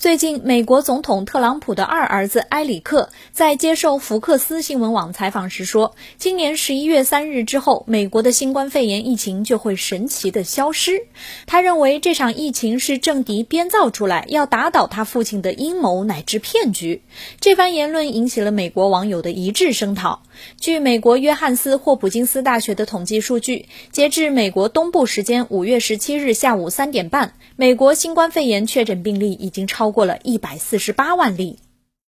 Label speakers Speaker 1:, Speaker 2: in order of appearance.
Speaker 1: 最近，美国总统特朗普的二儿子埃里克在接受福克斯新闻网采访时说：“今年十一月三日之后，美国的新冠肺炎疫情就会神奇的消失。”他认为这场疫情是政敌编造出来要打倒他父亲的阴谋乃至骗局。这番言论引起了美国网友的一致声讨。据美国约翰斯霍普金斯大学的统计数据，截至美国东部时间五月十七日下午三点半，美国新冠肺炎确诊病例已经超。超过了一百四十八万例。